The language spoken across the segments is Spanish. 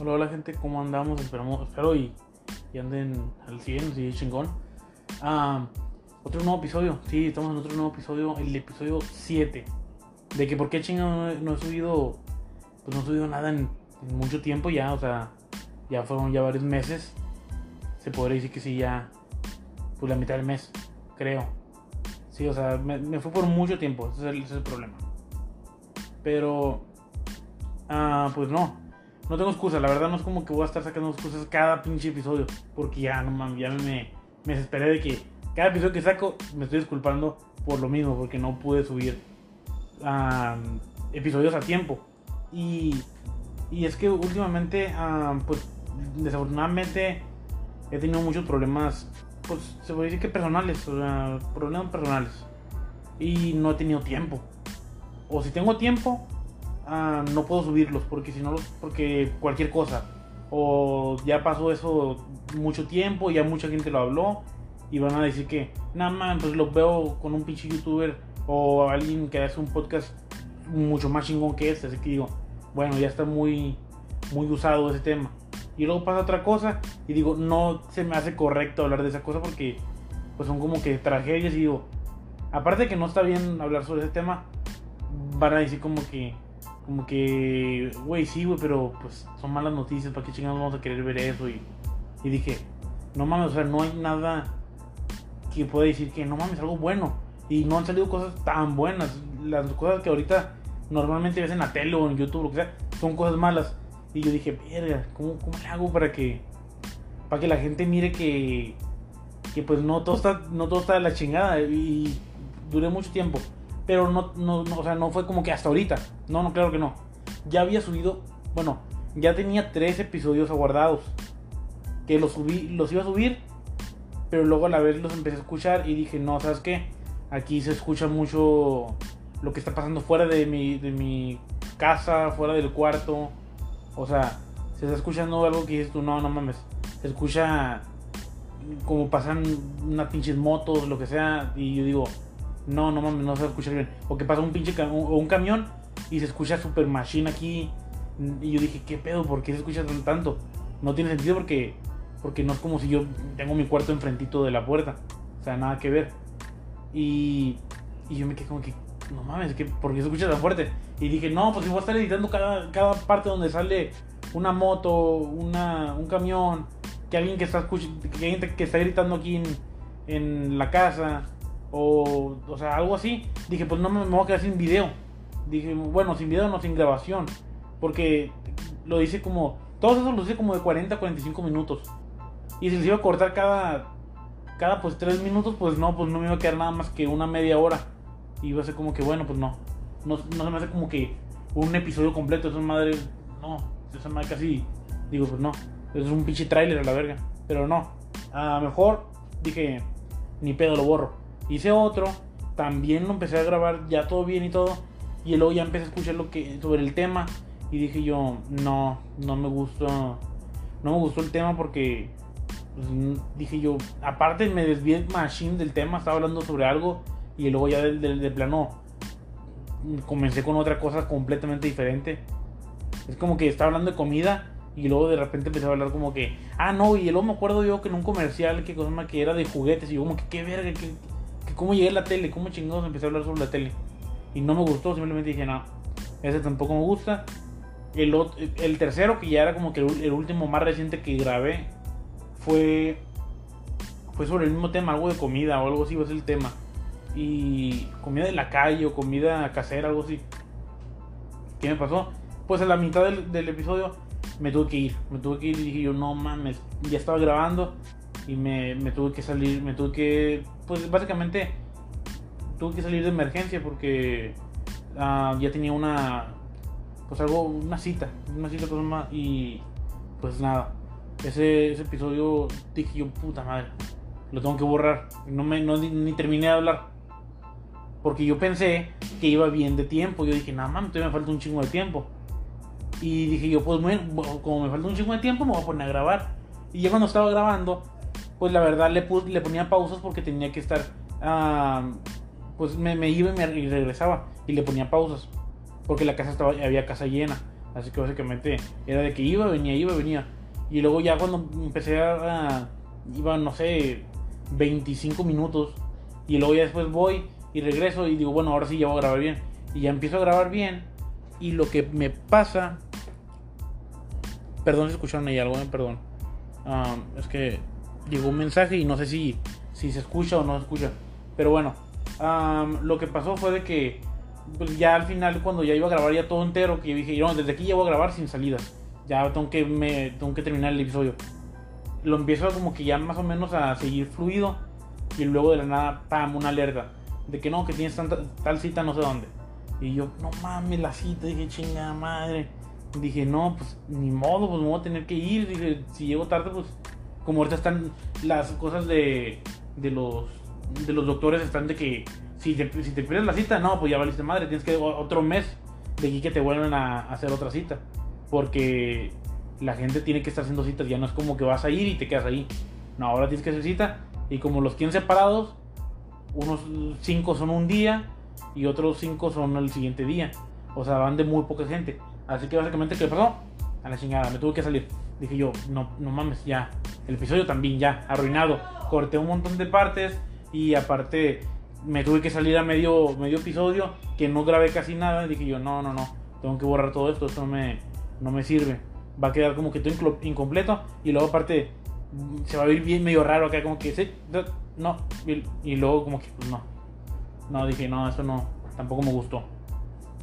Hola, hola gente, ¿cómo andamos? Esperamos, espero y, y anden al 100, sí, chingón. Ah, otro nuevo episodio, sí, estamos en otro nuevo episodio, el episodio 7. De que por qué chingón no, he subido, pues no he subido nada en, mucho tiempo ya, o sea, ya fueron ya varios meses. Se podría decir que sí, ya, pues la mitad del mes, creo. Sí, o sea, me, me fue por mucho tiempo, ese es el, ese es el problema. Pero, ah, pues no, no tengo excusa, la verdad no es como que voy a estar sacando excusas cada pinche episodio, porque ya, no mames, ya me, me desesperé de que cada episodio que saco me estoy disculpando por lo mismo, porque no pude subir ah, episodios a tiempo. Y, y es que últimamente, ah, pues desafortunadamente he tenido muchos problemas, pues se puede decir que personales, o sea, problemas personales. Y no he tenido tiempo. O si tengo tiempo, ah, no puedo subirlos porque si no los, porque cualquier cosa. O ya pasó eso mucho tiempo ya mucha gente lo habló y van a decir que nada más pues lo veo con un pinche youtuber o alguien que hace un podcast mucho más chingón que este así que digo bueno ya está muy muy usado ese tema y luego pasa otra cosa y digo no se me hace correcto hablar de esa cosa porque pues son como que tragedias y digo aparte de que no está bien hablar sobre ese tema van a decir como que como que, güey, sí, güey, pero pues son malas noticias, ¿para qué chingados vamos a querer ver eso? Y, y dije, no mames, o sea, no hay nada que pueda decir que no mames, algo bueno. Y no han salido cosas tan buenas. Las cosas que ahorita normalmente ves en la tele o en YouTube, lo que sea, son cosas malas. Y yo dije, verga, ¿cómo, cómo le hago para que, para que la gente mire que, que pues no todo está, no todo está de la chingada? Y duré mucho tiempo pero no, no, no, o sea, no fue como que hasta ahorita. No, no, claro que no. Ya había subido, bueno, ya tenía tres episodios aguardados. Que los subí, los iba a subir, pero luego a la vez los empecé a escuchar y dije, no, ¿sabes qué? Aquí se escucha mucho lo que está pasando fuera de mi, de mi casa, fuera del cuarto. O sea, se está escuchando algo que dices tú, no, no mames. Se escucha como pasan unas pinches motos, lo que sea. Y yo digo, no, no mames, no se escucha bien. O que pasa un pinche cam o un camión y se escucha super machine aquí. Y yo dije, ¿qué pedo? ¿Por qué se escucha tanto? No tiene sentido porque, porque no es como si yo tengo mi cuarto enfrentito de la puerta. O sea, nada que ver. Y, y yo me quedé como que, no mames, ¿qué, ¿por qué se escucha tan fuerte? Y dije, no, pues si voy a estar editando cada, cada parte donde sale una moto, una, un camión, que alguien que está, que, alguien que está gritando aquí en, en la casa o, o sea, algo así. Dije, pues no me, me voy a quedar sin video. Dije, bueno, sin video no, sin grabación. Porque lo dice como, todos esos lo dice como de 40 a 45 minutos. Y si les iba a cortar cada, cada pues 3 minutos, pues no, pues no me iba a quedar nada más que una media hora. Y iba a ser como que, bueno, pues no. No, no se me hace como que un episodio completo. Esa madre, no. Esa madre casi, digo, pues no. Es un pinche trailer a la verga. Pero no. A lo mejor dije, ni pedo lo borro. Hice otro, también lo empecé a grabar ya todo bien y todo. Y luego ya empecé a escuchar lo que sobre el tema. Y dije yo, no, no me gustó. No me gustó el tema porque pues, dije yo, aparte me desvié machine del tema, estaba hablando sobre algo. Y luego ya de, plano comencé con otra cosa completamente diferente. Es como que estaba hablando de comida y luego de repente empecé a hablar como que, ah, no, y luego me acuerdo yo que en un comercial que que era de juguetes y yo como que qué verga, que cómo llegué a la tele, cómo chingados empecé a hablar sobre la tele. Y no me gustó, simplemente dije, no, ese tampoco me gusta. El, el tercero, que ya era como que el, último más reciente que grabé, fue, fue sobre el mismo tema, algo de comida o algo así, va a ser el tema. Y comida de la calle o comida casera, algo así. ¿Qué me pasó? Pues a la mitad del, del episodio me tuve que ir. Me tuve que ir y dije yo, no mames, ya estaba grabando y me, me, tuve que salir, me tuve que, pues básicamente tuve que salir de emergencia porque uh, ya tenía una, pues algo, una cita, una cita con mamá y pues nada, ese, ese episodio dije yo, puta madre, lo tengo que borrar, no me, no, ni, terminé de hablar. Porque yo pensé que iba bien de tiempo. Yo dije, nada más, todavía me falta un chingo de tiempo. Y dije yo, pues como me falta un chingo de tiempo, me voy a poner a grabar. Y ya cuando estaba grabando, pues la verdad le, le ponía pausas porque tenía que estar, uh, pues me, iba y, me, regresaba y le ponía pausas porque la casa estaba, había casa llena. Así que básicamente era de que iba, venía, iba, venía. Y luego ya cuando empecé a... iba, no sé, 25 minutos. Y luego ya después voy y regreso y digo, bueno, ahora sí ya voy a grabar bien. Y ya empiezo a grabar bien. Y lo que me pasa... Perdón si escucharon ahí algo, perdón. Ah, es que llegó un mensaje y no sé si, si se escucha o no se escucha. Pero bueno, ah, lo que pasó fue de que pues ya al final cuando ya iba a grabar ya todo entero, que dije, no, desde aquí ya voy a grabar sin salidas. Ya tengo que, me, tengo que terminar el episodio. Lo empiezo como que ya más o menos a seguir fluido y luego de la nada, pam, una alerta de que no, que tienes tanta, tal cita no sé dónde. Y yo, no mames, la cita, dije, chinga madre. Dije, no, pues ni modo, pues me voy a tener que ir. Dije, si llego tarde, pues como ahorita están las cosas de, de los de los doctores están de que si te, si te pierdes la cita, no, pues ya valiste madre, tienes que otro mes de aquí que te vuelven a, hacer otra cita. Porque la gente tiene que estar haciendo citas, ya no es como que vas a ir y te quedas ahí. No, ahora tienes que hacer cita. Y como los tienen separados, unos 5 son un día y otros 5 son el siguiente día. O sea, van de muy poca gente. Así que básicamente, ¿qué pasó? A la chingada, me tuve que salir. Dije yo, no, no mames, ya. El episodio también ya, arruinado. Corté un montón de partes y aparte me tuve que salir a medio, medio episodio que no grabé casi nada. Dije yo, no, no, no, tengo que borrar todo esto, esto no me, no me sirve. Va a quedar como que todo incompleto y luego aparte se va a ver bien medio raro acá, como que sí, no, y, luego como que pues no. No, dije, no, eso no, tampoco me gustó.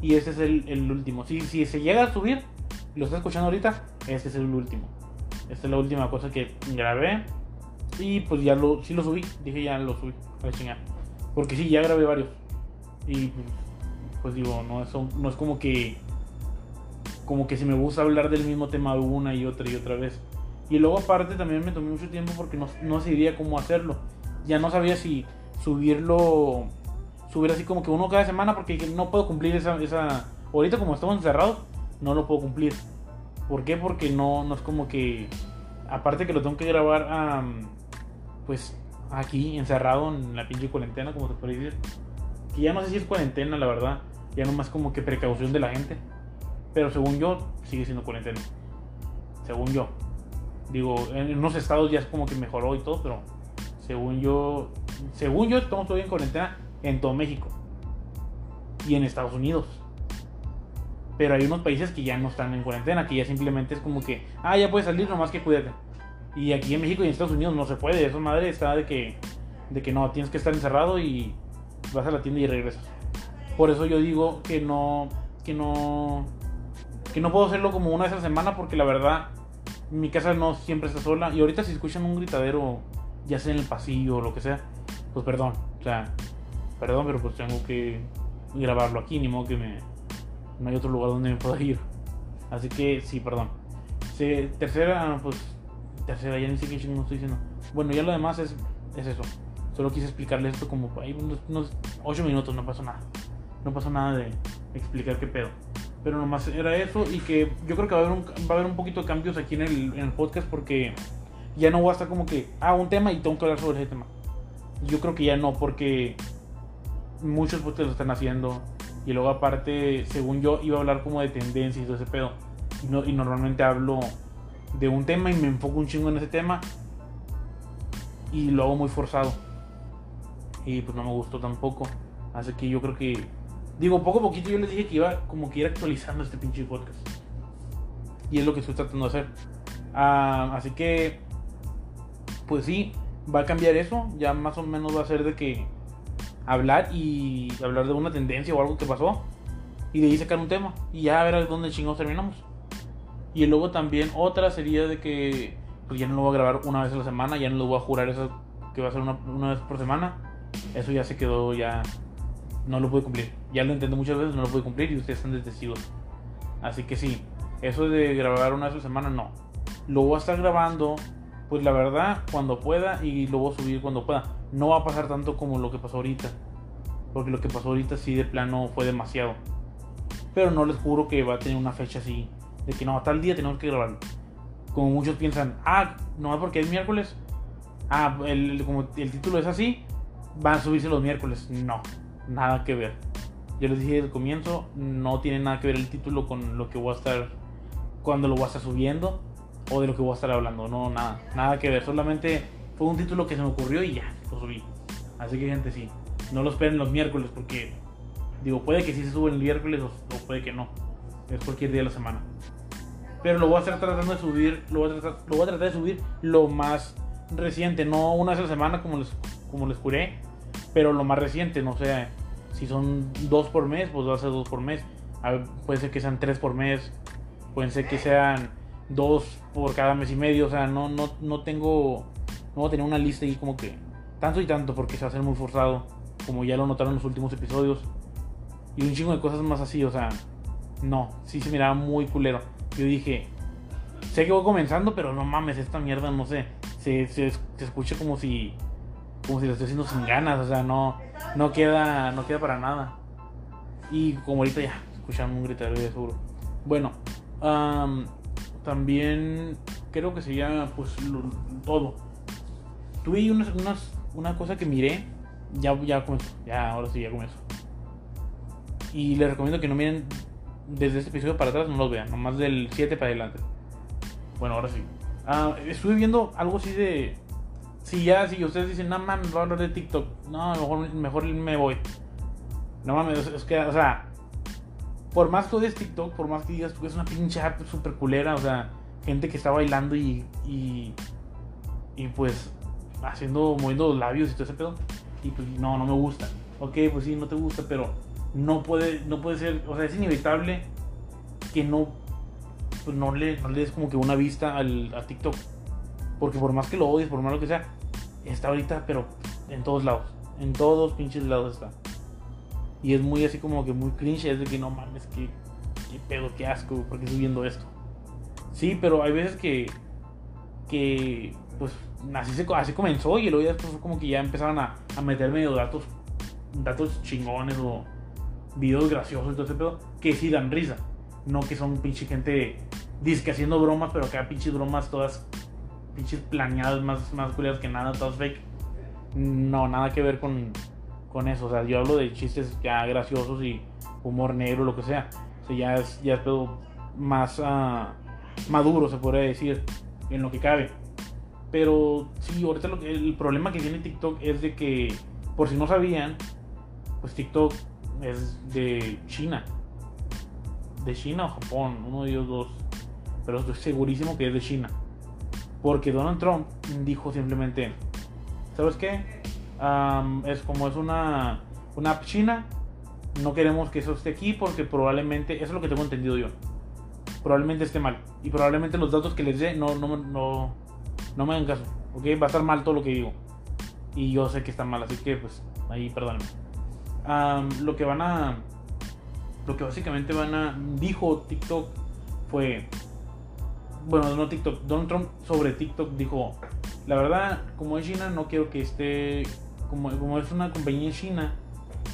Y ese es el, el último. Si, si se llega a subir, lo está escuchando ahorita, este es el último. Esta es la última cosa que grabé. Y pues ya lo, sí lo subí, dije ya lo subí, a. Porque sí, ya grabé varios. Y pues digo, no, eso, no es como que. Como que si me gusta hablar del mismo tema una y otra y otra vez. Y luego, aparte, también me tomé mucho tiempo porque no, no sabía cómo hacerlo. Ya no sabía si subirlo. Subir así como que uno cada semana porque no puedo cumplir esa. esa ahorita, como estamos encerrados, no lo puedo cumplir. ¿Por qué? Porque no, no es como que. Aparte que lo tengo que grabar, pues aquí encerrado en la pinche cuarentena, como te puede decir. Que ya no sé si es cuarentena, la verdad. Ya nomás como que precaución de la gente. Pero según yo, sigue siendo cuarentena. Según yo. Digo, en unos estados ya es como que mejoró y todo, pero según yo, según yo estamos todavía en cuarentena en todo México. Y en Estados Unidos. Pero hay unos países que ya no están en cuarentena, que ya simplemente es como que, ah, ya puedes salir, nomás que cuídate. Y aquí en México y en Estados Unidos no se puede. Eso madre está de que, de que no, tienes que estar encerrado y vas a la tienda y regresas. Por eso yo digo que no, que no, que no puedo hacerlo como una vez a la semana porque la verdad mi casa no siempre está sola. Y ahorita si escuchan un gritadero, ya sea en el pasillo o lo que sea, pues perdón. O sea, perdón, pero pues tengo que grabarlo aquí, ni modo que me, no hay otro lugar donde me pueda ir. Así que sí, perdón. tercera, pues tercera, ya ni sé qué estoy diciendo. Bueno, ya lo demás es, es eso. Solo quise explicarle esto como ahí unos, 8 minutos, no pasó nada. No pasó nada de explicar qué pedo. Pero nomás era eso y que yo creo que va a haber un, va a haber un poquito de cambios aquí en el, en el podcast porque ya no voy a estar como que, ah, un tema y tengo que hablar sobre ese tema. Yo creo que ya no, porque muchos podcasts lo están haciendo. Y luego aparte, según yo, iba a hablar como de tendencias y todo ese pedo. Y, no, y normalmente hablo de un tema y me enfoco un chingo en ese tema y lo hago muy forzado. Y pues no me gustó tampoco. Así que yo creo que. Digo, poco a poquito yo les dije que iba como que ir actualizando este pinche podcast. Y es lo que estoy tratando de hacer. Ah, así que. Pues sí, va a cambiar eso. Ya más o menos va a ser de que. Hablar y hablar de una tendencia o algo que pasó. Y de ahí sacar un tema. Y ya a ver dónde chingados terminamos. Y luego también otra sería de que pues ya no lo voy a grabar una vez a la semana, ya no lo voy a jurar eso que va a ser una, vez por semana. Eso ya se quedó, ya no lo pude cumplir. Ya lo intenté muchas veces, no lo pude cumplir y ustedes están de Así que sí, eso de grabar una vez a la semana no. Lo voy a estar grabando, pues la verdad, cuando pueda y lo voy a subir cuando pueda. No va a pasar tanto como lo que pasó ahorita. Porque lo que pasó ahorita sí de plano fue demasiado. Pero no les juro que va a tener una fecha así de que no, tal día tenemos que grabarlo. Como muchos piensan, ah, no porque es miércoles, ah, el, como el título es así, van a subirse los miércoles. No, nada que ver. yo les dije desde el comienzo, no tiene nada que ver el título con lo que voy a estar, cuando lo voy a estar subiendo o de lo que voy a estar hablando. No, nada, nada que ver. Solamente fue un título que se me ocurrió y ya, lo subí. Así que gente, sí, no lo esperen los miércoles porque, digo, puede que sí se suba el miércoles o, puede que no. Es cualquier día de la semana. Pero lo voy a estar tratando de subir, lo voy a tratar, lo voy a tratar de subir lo más reciente, no una vez a la semana como les, como les juré, pero lo más reciente, no sé, si son dos por mes, pues va a ser dos por mes. puede ser que sean tres por mes, pueden ser que sean dos por cada mes y medio, o sea, no, no, no tengo, no voy a tener una lista ahí como que tanto y tanto porque se va a hacer muy forzado, como ya lo notaron en los últimos episodios. Y un chingo de cosas más así, o sea, no, sí se miraba muy culero. Yo dije, sé que voy comenzando, pero no mames, esta mierda, no sé, se, se, se escucha como si, como si lo estoy haciendo sin ganas, o sea, no, no queda, no queda para nada. Y como ahorita ya, escuchan un grito de seguro. Bueno, también creo que sería pues todo. Tuve unas, unas, una cosa que miré, ya, ya comenzó, ya, ahora sí, ya comenzó. Y les recomiendo que no miren desde este episodio para atrás, no los vean, nomás del 7 para adelante. Bueno, ahora sí. Ah, estuve viendo algo así de. Si ya, si ustedes dicen, no mames, voy a hablar de TikTok. No, mejor, mejor me voy. No mames, es que, o sea, por más que odies TikTok, por más que digas que es una pinche app super culera, o sea, gente que está bailando y, y, y pues haciendo, moviendo los labios y todo ese pedo. Y pues no, no me gusta. Ok, pues sí, no te gusta, pero no puede, no puede ser, o sea, es inevitable que no, pues no le, no le des como que una vista al, a TikTok. Porque por más que lo odies, por más lo que sea, está ahorita, pero en todos lados. En todos pinches lados está. Y es muy así como que muy cringe, es de que no mames, que, qué pedo, qué asco, porque estoy viendo esto. Sí, pero hay veces que, que pues así, así comenzó y luego ya después como que ya empezaron a, a meter medio datos, datos chingones o videos graciosos y todo ese pedo, que sí dan risa. No que son pinche gente disque haciendo bromas, pero hay pinches bromas todas pinches planeadas, más, más culiadas que nada, todas fake. No, nada que ver con, con eso. O sea, yo hablo de chistes ya graciosos y humor negro, lo que sea. O sea, ya es, ya es pedo más uh, maduro, se podría decir, en lo que cabe. Pero sí, ahorita lo que, el problema que tiene TikTok es de que, por si no sabían, pues TikTok es de China. De China o Japón, uno de ellos dos. Pero estoy segurísimo que es de China. Porque Donald Trump dijo simplemente, ¿sabes qué? Es como es una, una app china, no queremos que eso esté aquí porque probablemente, eso es lo que tengo entendido yo, probablemente esté mal. Y probablemente los datos que les dé no, no, no, no me hagan caso, ¿ok? Va a estar mal todo lo que digo. Y yo sé que está mal, así que pues ahí perdónenme lo que van a. Lo que básicamente van a. Dijo TikTok fue. Bueno, no TikTok. Donald Trump sobre TikTok dijo: La verdad, como es China, no quiero que esté. Como, es una compañía china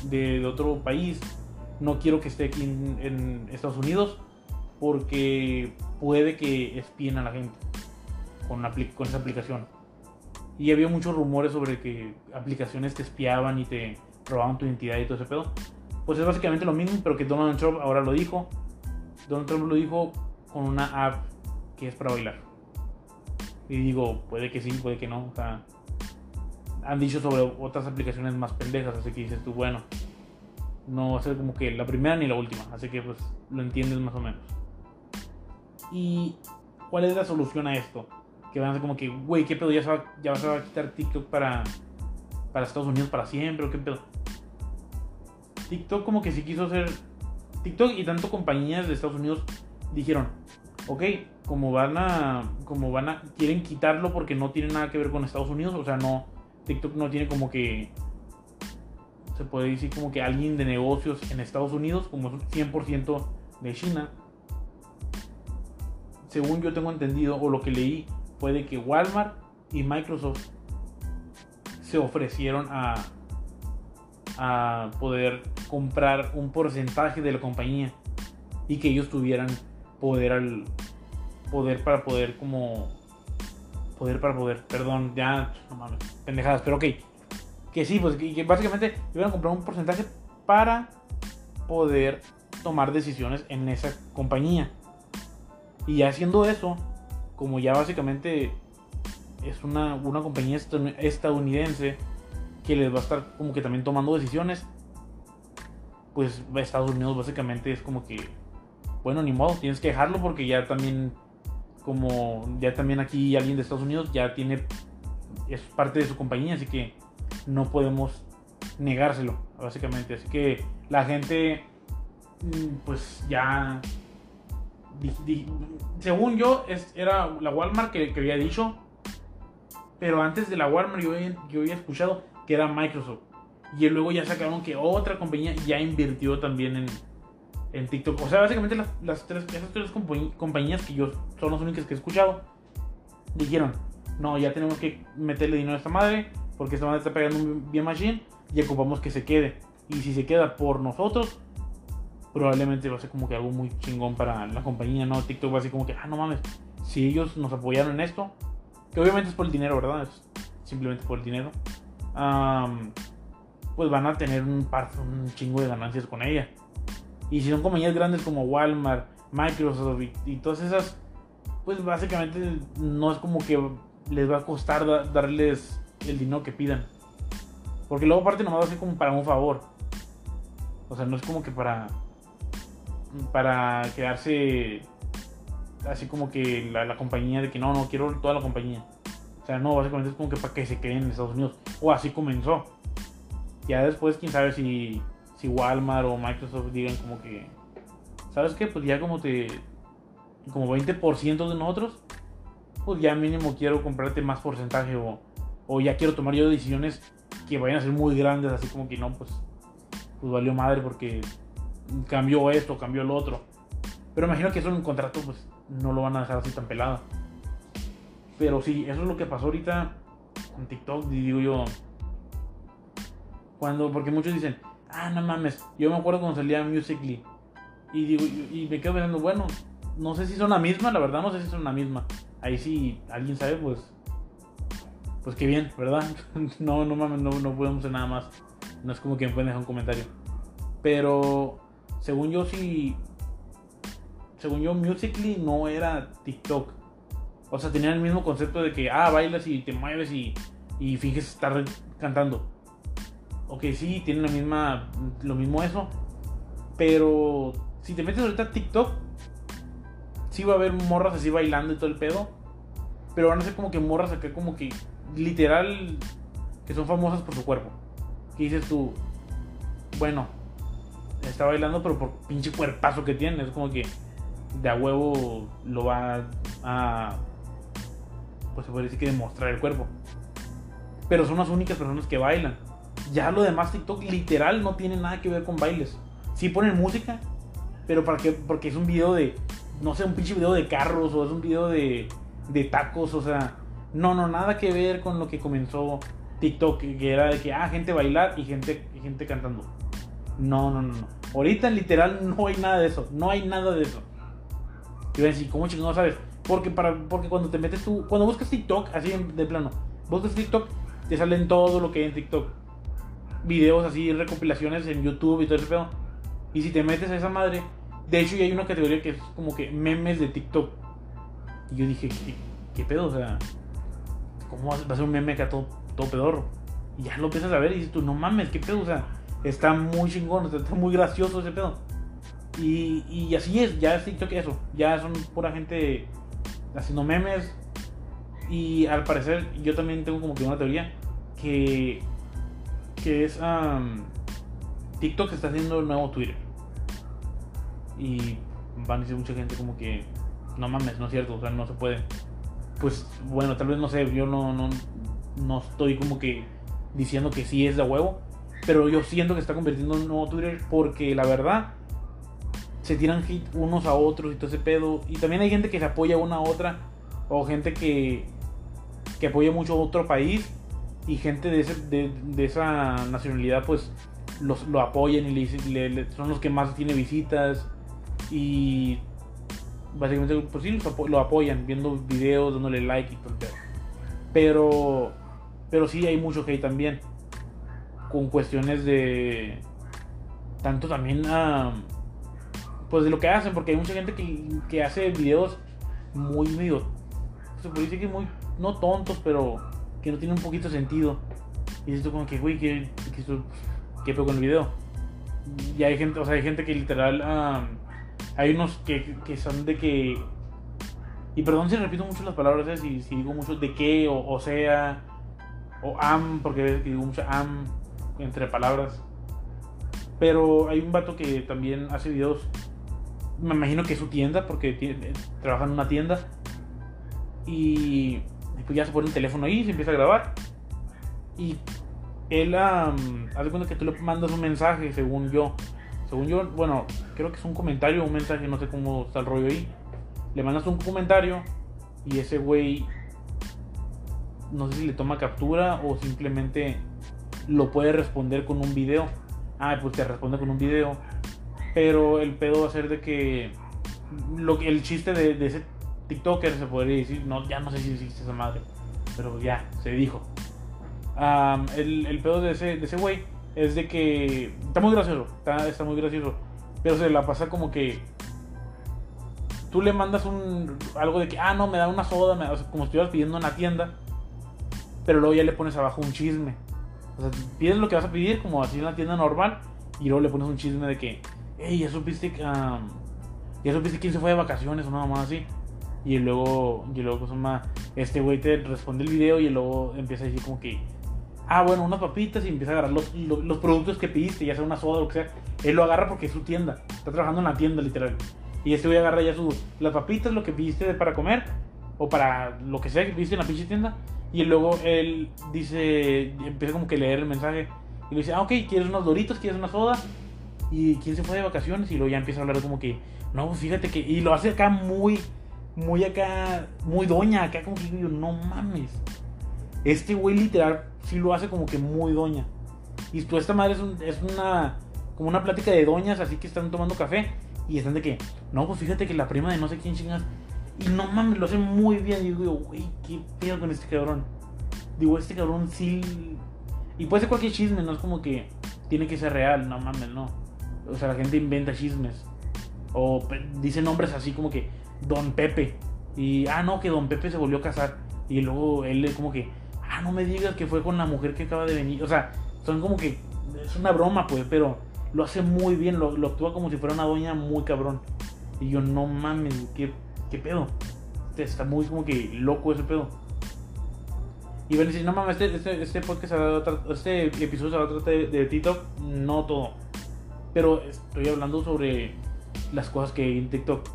de, otro país, no quiero que esté aquí en, Estados Unidos porque puede que espien a la gente con, con esa aplicación. Y había muchos rumores sobre que aplicaciones te espiaban y te robaban tu identidad y todo ese pedo. Pues es básicamente lo mismo, pero que Donald Trump ahora lo dijo. Donald Trump lo dijo con una app que es para bailar. Y digo, puede que sí, puede que no. O sea, han dicho sobre otras aplicaciones más pendejas, así que dices tú, bueno, no va a ser como que la primera ni la última, así que pues lo entiendes más o menos. ¿Y cuál es la solución a esto? Que van a ser como que, güey, ¿qué pedo? Ya se va, ya se va a quitar TikTok para para Estados Unidos para siempre o qué pedo. TikTok como que sí quiso hacer TikTok y tanto compañías de Estados Unidos dijeron, ok, como van a, como van a, quieren quitarlo porque no tiene nada que ver con Estados Unidos, o sea, no, TikTok no tiene como que, se puede decir como que alguien de negocios en Estados Unidos, como es 100% de China. Según yo tengo entendido o lo que leí fue de que Walmart y Microsoft se ofrecieron a, a poder comprar un porcentaje de la compañía y que ellos tuvieran poder al poder para poder como poder para poder perdón ya no mames pendejadas pero ok que sí pues que, básicamente iban a comprar un porcentaje para poder tomar decisiones en esa compañía. Y ya haciendo eso, como ya básicamente es una, una compañía estadounidense que les va a estar como que también tomando decisiones, pues Estados Unidos básicamente es como que, bueno, ni modo, tienes que dejarlo porque ya también, como ya también aquí alguien de Estados Unidos ya tiene, es parte de su compañía, así que no podemos negárselo, básicamente. Así que la gente, mm, pues ya, según yo, es, era la Walmart que, había dicho, pero antes de la Walmart yo, yo había escuchado que era Microsoft. Y luego ya sacaron que otra compañía ya invirtió también en, en TikTok. O sea, básicamente las, las tres, esas tres compañías que yo son las únicas que he escuchado, dijeron, no, ya tenemos que meterle dinero a esta madre, porque esta madre está pegando un bien machine y ocupamos que se quede. Y si se queda por nosotros, probablemente va a ser como que algo muy chingón para la compañía, ¿no? TikTok va a ser como que, ah, no mames, si ellos nos apoyaron en esto, que obviamente es por el dinero, ¿verdad? Es simplemente por el dinero pues van a tener un, par, un chingo de ganancias con ella. Y si son compañías grandes como Walmart, Microsoft y, todas esas, pues básicamente no es como que les va a costar darles el dinero que pidan. Porque luego aparte nomás va a ser como para un favor. O sea, no es como que para para quedarse así como que la, la compañía de que no, no quiero toda la compañía. O sea, no, básicamente es como que para que se queden en Estados Unidos. O así comenzó. Ya después, quién sabe si, si Walmart o Microsoft digan como que, ¿sabes qué? Pues ya como te, como 20% de nosotros, pues ya mínimo quiero comprarte más porcentaje o, o ya quiero tomar yo decisiones que vayan a ser muy grandes, así como que no, pues, pues valió madre porque cambió esto, cambió lo otro. Pero imagino que eso en un contrato, pues no lo van a dejar así tan pelado. Pero sí, eso es lo que pasó ahorita con TikTok, digo yo. Cuando, porque muchos dicen, ah, no mames, yo me acuerdo cuando salía Musically. Y digo, y me quedo pensando, bueno, no sé si son la misma, la verdad no sé si son la misma. Ahí sí alguien sabe, pues. Pues qué bien, ¿verdad? no, no mames, no, no podemos hacer nada más. No es como que me pueden dejar un comentario. Pero, según yo sí. Según yo, Musically no era TikTok. O sea, tenían el mismo concepto de que, ah, bailas y te mueves y, y finges estar cantando. Ok, sí, tienen la misma, lo mismo eso. Pero si te metes ahorita a TikTok, sí va a haber morras así bailando y todo el pedo. Pero van a ser como que morras acá como que literal que son famosas por su cuerpo. Que dices tú, bueno, está bailando pero por pinche cuerpazo que tiene. Es como que de a huevo lo va a pues se puede decir que demostrar el cuerpo. Pero son las únicas personas que bailan. Ya lo demás TikTok literal no tiene nada que ver con bailes. Sí ponen música, pero para qué? porque es un video de, no sé, un pinche video de carros o es un video de, de tacos, o sea, no, no, nada que ver con lo que comenzó TikTok, que era de que, ah, gente bailar y gente, gente cantando. No, no, no, no. Ahorita literal no hay nada de eso, no hay nada de eso. Y van a decir, ¿cómo no sabes? Porque, para, porque cuando te metes tú, cuando buscas TikTok, así de plano, buscas TikTok, te salen todo lo que hay en TikTok. Videos así, recopilaciones en YouTube y todo ese pedo. Y si te metes a esa madre, de hecho ya hay una categoría que es como que memes de TikTok. Y yo dije, ¿qué, pedo? O sea, ¿cómo va a ser un meme acá todo, todo pedorro? Y ya lo empiezas a ver y dices tú, no mames, ¿qué pedo? O sea, está muy chingón, está muy gracioso ese pedo. Y, y así es, ya es TikTok eso. Ya son pura gente haciendo memes. Y al parecer, yo también tengo como que una teoría que, que es TikTok está haciendo el nuevo Twitter. Y van a decir mucha gente como que no mames, no es cierto, o sea, no se puede. Pues bueno, tal vez no sé, yo no, no, no estoy como que diciendo que sí es de huevo, pero yo siento que está convirtiendo en un nuevo Twitter porque la verdad se tiran hit unos a otros y todo ese pedo. Y también hay gente que se apoya una a otra. O gente que, que apoya mucho a otro país. Y gente de, ese, de, esa nacionalidad pues los, lo apoyan y le, son los que más tiene visitas. Y básicamente pues sí, lo apoyan viendo videos, dándole like y todo el. Pero, pero sí hay mucho hate también. Con cuestiones de tanto también pues de lo que hacen, porque hay mucha gente que, que hace videos muy medio, se puede decir que muy, no tontos, pero que no tienen un poquito sentido. Y dices tú como que, güey, ¿qué, qué, qué con el video? Y hay gente, o sea, hay gente que literal, hay unos que, que, son de que, y perdón si repito mucho las palabras, ¿eh? si, si digo mucho de qué, o, o sea, o am, porque digo mucho am entre palabras. Pero hay un vato que también hace videos. Me imagino que es su tienda, porque tiene, trabaja en una tienda. Y pues ya se pone el teléfono ahí, se empieza a grabar. Y él hace cuenta que tú le mandas un mensaje, según yo. Según yo, bueno, creo que es un comentario, un mensaje, no sé cómo está el rollo ahí. Le mandas un comentario y ese güey no sé si le toma captura o simplemente lo puede responder con un video. Ah, pues te responde con un video. Pero el pedo va a ser de que lo, el chiste de, ese TikToker se podría decir, no, ya no sé si existe esa madre, pero ya, se dijo. el, el, pedo de ese, de ese güey es de que está muy gracioso, está, muy gracioso, pero se la pasa como que tú le mandas un algo de que, ah, no, me da una soda, como estuvieras pidiendo en la tienda, pero luego ya le pones abajo un chisme. O sea, pides lo que vas a pedir, como así en la tienda normal, y luego le pones un chisme de que, hey, ya supiste que. ya supiste quién se fue de vacaciones o nada más así. Y luego, y luego, más, este güey te responde el video y luego empieza a decir como que, ah, bueno, unas papitas y empieza a agarrar los, los, productos que pediste, ya sea una soda o lo que sea. Él lo agarra porque es su tienda, está trabajando en la tienda literal. Y este güey agarra ya su, las papitas, lo que pediste para comer, o para lo que sea que pediste en la pinche tienda, y luego él dice, empieza como que a leer el mensaje. Y le dice, ah, ok, ¿quieres unos doritos? ¿Quieres una soda? ¿Y quién se fue de vacaciones? Y luego ya empieza a hablar como que, no, fíjate que... Y lo hace acá muy, muy acá, muy doña, acá como que yo, no mames. Este güey literal sí lo hace como que muy doña. Y tú, esta madre es, una, como una plática de doñas, así que están tomando café. Y están de que, no, pues fíjate que la prima de no sé quién chingas y no mames, lo hace muy bien. Y digo, güey, ¿qué pedo con este cabrón? Digo, este cabrón sí. Y puede ser cualquier chisme, no es como que tiene que ser real, no mames, no. O sea, la gente inventa chismes. O dice nombres así como que Don Pepe. Y, ah, no, que Don Pepe se volvió a casar. Y luego él como que, ah, no me digas que fue con la mujer que acaba de venir. O sea, son como que, es una broma, pues, pero lo hace muy bien, lo, lo actúa como si fuera una doña muy cabrón. Y yo, no mames, qué ¿qué pedo? Está muy como que loco ese pedo. Y van a decir, no mames, este, este, este podcast este episodio se va a tratar de, de, TikTok. No todo. Pero estoy hablando sobre las cosas que hay en TikTok.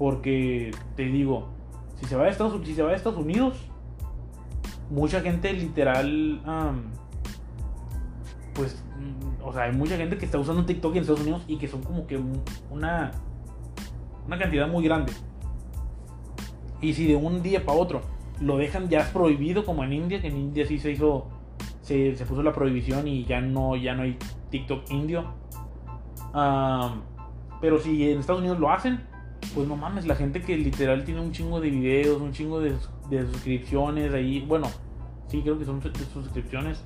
Porque te digo, si se va a Estados, se Unidos, mucha gente literal. pues, mm, o sea, hay mucha gente que está usando TikTok en Estados Unidos y que son como que una, una cantidad muy grande. Y si de un día para otro lo dejan ya prohibido como en India, que en India sí se hizo, se, puso la prohibición y ya no, ya no hay TikTok indio. pero si en Estados Unidos lo hacen, pues no mames, la gente que literal tiene un chingo de videos, un chingo de, suscripciones ahí, bueno, sí creo que son suscripciones,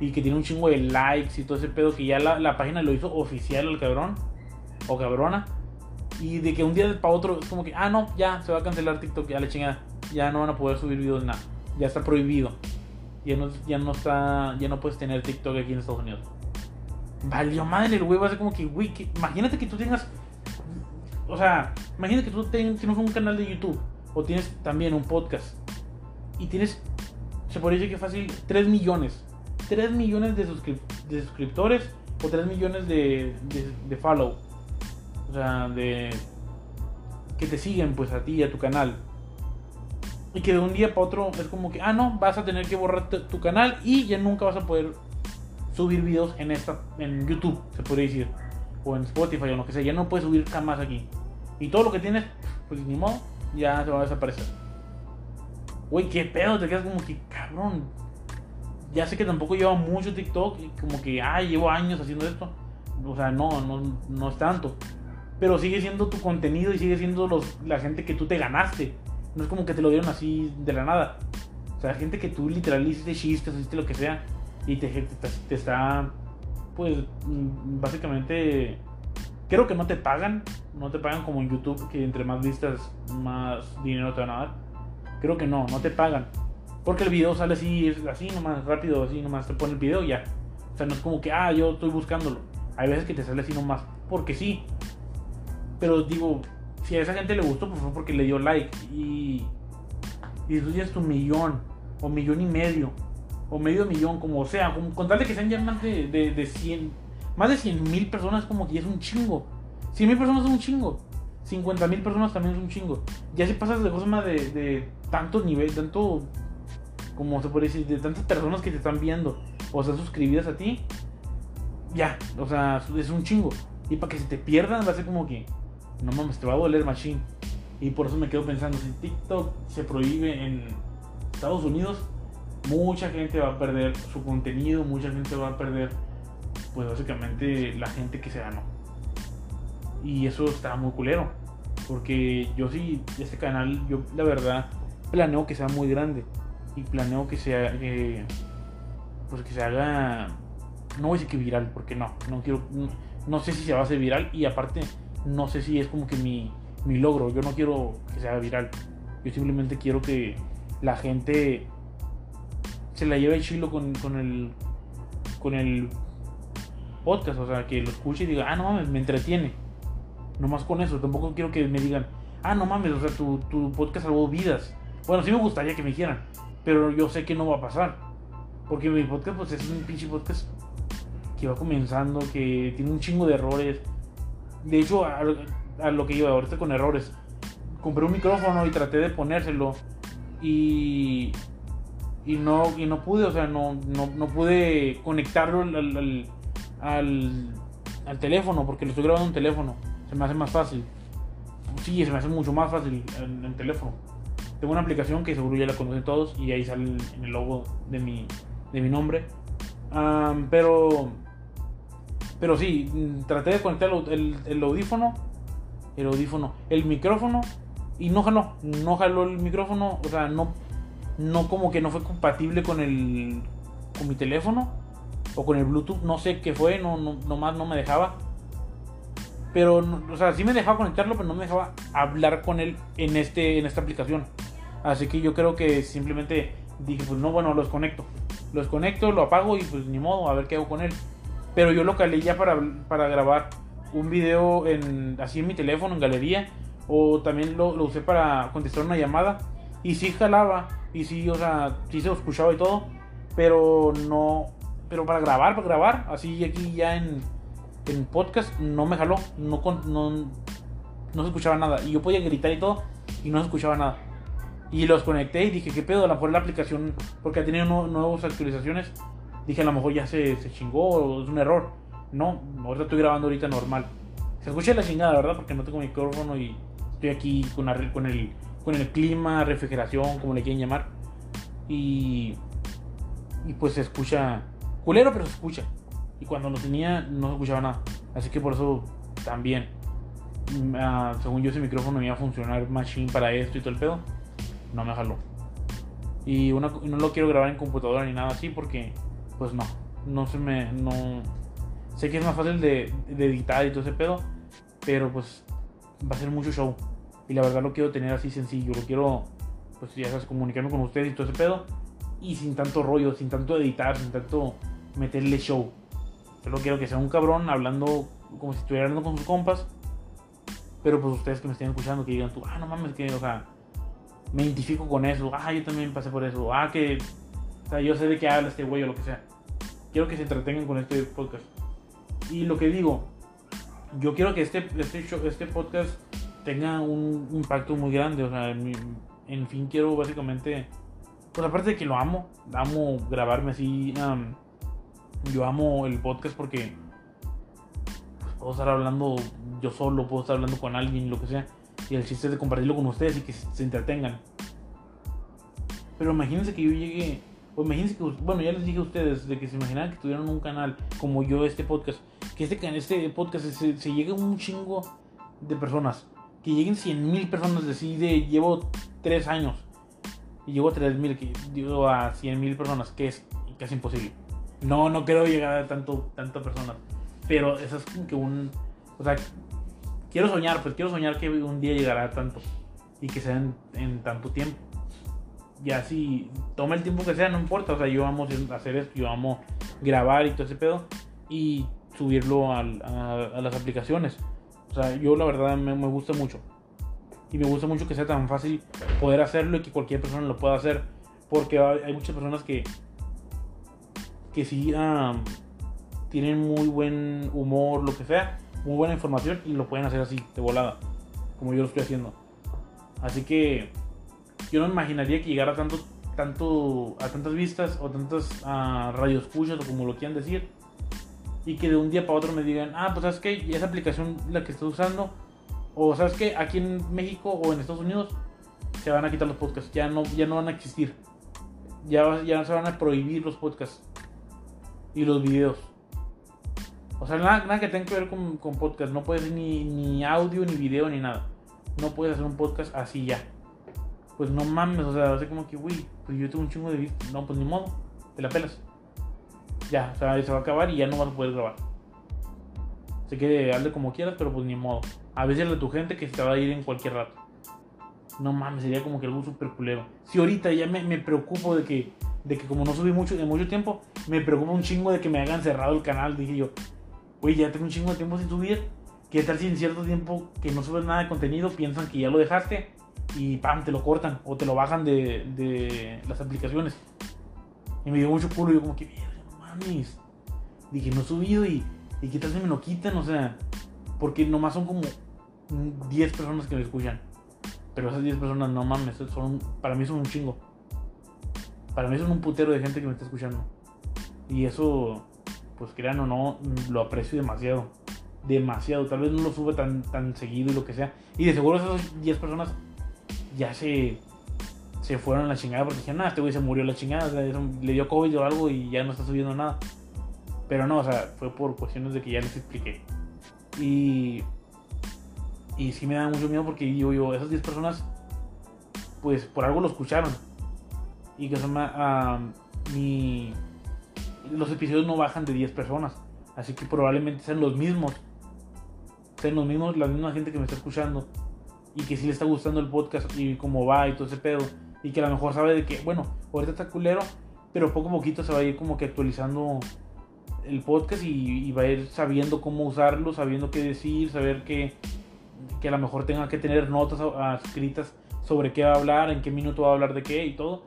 y que tiene un chingo de likes y todo ese pedo, que ya la, la página lo hizo oficial el cabrón o cabrona y de que un día para otro es como que, ah, no, ya se va a cancelar TikTok, ya le chingada. Ya no van a poder subir videos, nada. Ya está prohibido. Ya no, ya no está, ya no puedes tener TikTok aquí en Estados Unidos. Valió madre el güey, va a ser como que, güey, imagínate que tú tengas, o sea, imagínate que tú tienes un canal de YouTube o tienes también un podcast y tienes, se podría decir que fácil, 3 millones. 3 millones de, de suscriptores o 3 millones de, de, de follow o sea, de que te siguen pues a ti y a tu canal. Y que de un día para otro es como que, ah, no, vas a tener que borrar tu canal y ya nunca vas a poder subir videos en esta en YouTube, se podría decir, o en Spotify o lo que sea, ya no puedes subir jamás aquí. Y todo lo que tienes, pues ni modo, ya se va a desaparecer. Güey, qué pedo, te quedas como que, cabrón. Ya sé que tampoco lleva mucho TikTok y como que, ah, llevo años haciendo esto. O sea, no, no, no es tanto pero sigue siendo tu contenido y sigue siendo los, la gente que tú te ganaste. No es como que te lo dieron así de la nada. O sea, gente que tú literal hiciste chistes, hiciste lo que sea y te, te, está pues mm, básicamente creo que no te pagan, no te pagan como en YouTube, que entre más vistas, más dinero te van a dar. Creo que no, no te pagan. Porque el video sale así, así nomás, rápido, así nomás te pone el video y ya. O sea, no es como que, ah, yo estoy buscándolo. Hay veces que te sale así nomás, porque sí. Pero digo, si a esa gente le gustó, pues fue porque le dio like. Y, y tú ya es tu millón, o millón y medio, o medio millón, como sea. De que sean ya más de, de, de 100, más de 100 mil personas, como que ya es un chingo. 100 mil personas es un chingo. 50 mil personas también es un chingo. Ya si pasas de cosas más de, de tanto nivel, tanto, como se puede decir, de tantas personas que te están viendo o están suscribidas a ti, ya, o sea, es un chingo. Y para que se te pierdan va a ser como que, no mames, te va a doler machine. Y por eso me quedo pensando, si TikTok se prohíbe en Estados Unidos, mucha gente va a perder su contenido, mucha gente va a perder, pues básicamente la gente que se ganó. Y eso está muy culero. Porque yo sí, este canal, yo la verdad planeo que sea muy grande. Y planeo que sea, eh, pues que se haga, no voy a decir que viral, porque no, no quiero, no, no sé si se va a hacer viral. Y aparte, no sé si es como que mi, mi logro. Yo no quiero que sea viral. Yo simplemente quiero que la gente se la lleve chilo con, con el con el podcast, o sea, que lo escuche y diga, ah, no mames, me entretiene. Nomás con eso, tampoco quiero que me digan, ah, no mames, o sea, tu, tu podcast salvó vidas. Bueno, sí me gustaría que me dijeran, pero yo sé que no va a pasar. Porque mi podcast, pues es un pinche podcast que va comenzando, que tiene un chingo de errores. De hecho, a, a lo que iba ahorita con errores, compré un micrófono y traté de ponérselo y y no y no pude o sea no, no, no pude conectarlo al, al, al, teléfono porque lo estoy grabando en teléfono se me hace más fácil. Sí se me hace mucho más fácil en el teléfono. Tengo una aplicación que seguro ya la conocen todos y ahí sale en el logo de mi de mi nombre. Pero pero sí traté de conectar el, el audífono el audífono el micrófono y no jaló no jaló el micrófono o sea no no como que no fue compatible con el con mi teléfono o con el Bluetooth, no sé qué fue, no, no nomás no me dejaba. Pero o sea, sí me dejaba conectarlo, pero no me dejaba hablar con él en este en esta aplicación. Así que yo creo que simplemente dije, pues no, bueno, los conecto. Los conecto, lo apago y pues ni modo, a ver qué hago con él. Pero yo lo calé ya para, para grabar un video en, así en mi teléfono, en galería. O también lo, lo usé para contestar una llamada. Y sí jalaba y sí, o sea, sí se escuchaba y todo, pero no, pero para grabar, para grabar, así aquí ya en, en podcast no me jaló, no, no, no se escuchaba nada. Y yo podía gritar y todo y no se escuchaba nada. Y los conecté y dije, ¿qué pedo? A lo mejor la aplicación, porque ha tenido nuevas actualizaciones, dije, a lo mejor ya se, se chingó o es un error. No, ahorita estoy grabando ahorita normal. Se escucha la chingada, ¿verdad? Porque no tengo micrófono y estoy aquí con, con el con el clima, refrigeración, como le quieren llamar. Y, y pues se escucha culero, pero se escucha. Y cuando lo tenía no se escuchaba nada. Así que por eso también, uh, según yo ese micrófono iba a funcionar machine para esto y todo el pedo, no me jaló. Y una, no lo quiero grabar en computadora ni nada así porque pues no, no se me... No, sé que es más fácil de, de editar y todo ese pedo, pero pues va a ser mucho show. Y la verdad lo quiero tener así sencillo. Lo quiero, pues ya sabes, comunicarme con ustedes y todo ese pedo. Y sin tanto rollo, sin tanto editar, sin tanto meterle show. Solo quiero que sea un cabrón hablando como si estuviera hablando con sus compas. Pero pues ustedes que me estén escuchando, que digan tú, ah, no mames, que, o sea, me identifico con eso. Ah, yo también pasé por eso. Ah, que, o sea, yo sé de qué habla este güey o lo que sea. Quiero que se entretengan con este podcast. Y lo que digo, yo quiero que este, este, show, este podcast tenga un impacto muy grande. O sea, en, fin, quiero básicamente. Pues aparte de que lo amo, amo grabarme así. yo amo el podcast porque pues, puedo estar hablando yo solo, puedo estar hablando con alguien, lo que sea. Y el chiste es de compartirlo con ustedes y que se, entretengan. Pero imagínense que yo llegue. O imagínense que, bueno, ya les dije a ustedes de que se imaginaran que tuvieran un canal como yo, este podcast. Que este, este podcast se, se llegue a un chingo de personas que lleguen 100 mil personas, decir, de, llevo 3 años y llevo a 3 mil, que llevo a 100 mil personas, que es casi imposible. No, no quiero llegar a tanto, tantas personas. Pero eso es como que un. O sea, quiero soñar, pues quiero soñar que un día llegará a tanto. Y que sea en, tanto tiempo. Ya si toma el tiempo que sea, no importa. O sea, yo amo hacer esto, yo amo grabar y todo ese pedo. Y subirlo a, las aplicaciones. O sea, yo la verdad me, gusta mucho. Y me gusta mucho que sea tan fácil poder hacerlo y que cualquier persona lo pueda hacer. Porque hay muchas personas que que sí tienen muy buen humor, lo que sea, muy buena información y lo pueden hacer así, de volada, como yo lo estoy haciendo. Así que yo no imaginaría que llegara tanto, tanto, a tantas vistas o tantas uh, radioescuchas o como lo quieran decir. Y que de un día para otro me digan, ah, pues sabes que esa aplicación la que estás usando, o sabes que aquí en México o en Estados Unidos se van a quitar los podcasts, ya no, ya no van a existir. Ya, ya se van a prohibir los podcasts y los videos. O sea, nada, que tenga que ver con, con podcast. No puedes ni, ni audio, ni video, ni nada. No puedes hacer un podcast así ya. Pues no mames, o sea, así como que, uy, pues yo tengo un chingo de vistas. No, pues ni modo, te la pelas. Ya, o sea, se va a acabar y ya no vas a poder grabar. Así que hazle como quieras, pero pues ni modo. A veces de tu gente que se va a ir en cualquier rato. No mames, sería como que algo súper culero. Si ahorita ya me, me preocupo de que de que como no subí mucho en mucho tiempo, me preocupa un chingo de que me hayan cerrado el canal. Dije yo, güey, ya tengo un chingo de tiempo sin subir. ¿Qué tal si en cierto tiempo que no subes nada de contenido piensan que ya lo dejaste y pam, te lo cortan o te lo bajan de, de las aplicaciones? Y me dio mucho culo yo como que, mierda, Dije, no he subido y, y qué tal si me lo quitan, o sea, porque nomás son como 10 personas que me escuchan. Pero esas 10 personas, no mames, son, para mí son un chingo. Para mí son un putero de gente que me está escuchando. Y eso, pues crean o no, lo aprecio demasiado. Demasiado. Tal vez no lo sube tan, tan seguido y lo que sea. Y de seguro esas 10 personas ya se, se fueron a la chingada porque dijeron, nada, este güey se murió la chingada. le dio COVID o algo y ya no está subiendo nada. Pero no, o sea, fue por cuestiones de que ya les expliqué. Y, y sí me da mucho miedo porque digo yo, esas 10 personas, pues por algo lo escucharon y que son mi, los episodios no bajan de 10 personas. Así que probablemente sean los mismos. Sean los mismos, la misma gente que me está escuchando. Y que sí le está gustando el podcast y cómo va y todo ese pedo. Y que a lo mejor sabe de que, bueno, ahorita está culero, pero poco a poquito se va a ir como que actualizando el podcast y, va a ir sabiendo cómo usarlo, sabiendo qué decir, saber que, que a lo mejor tenga que tener notas escritas sobre qué va a hablar, en qué minuto va a hablar de qué y todo.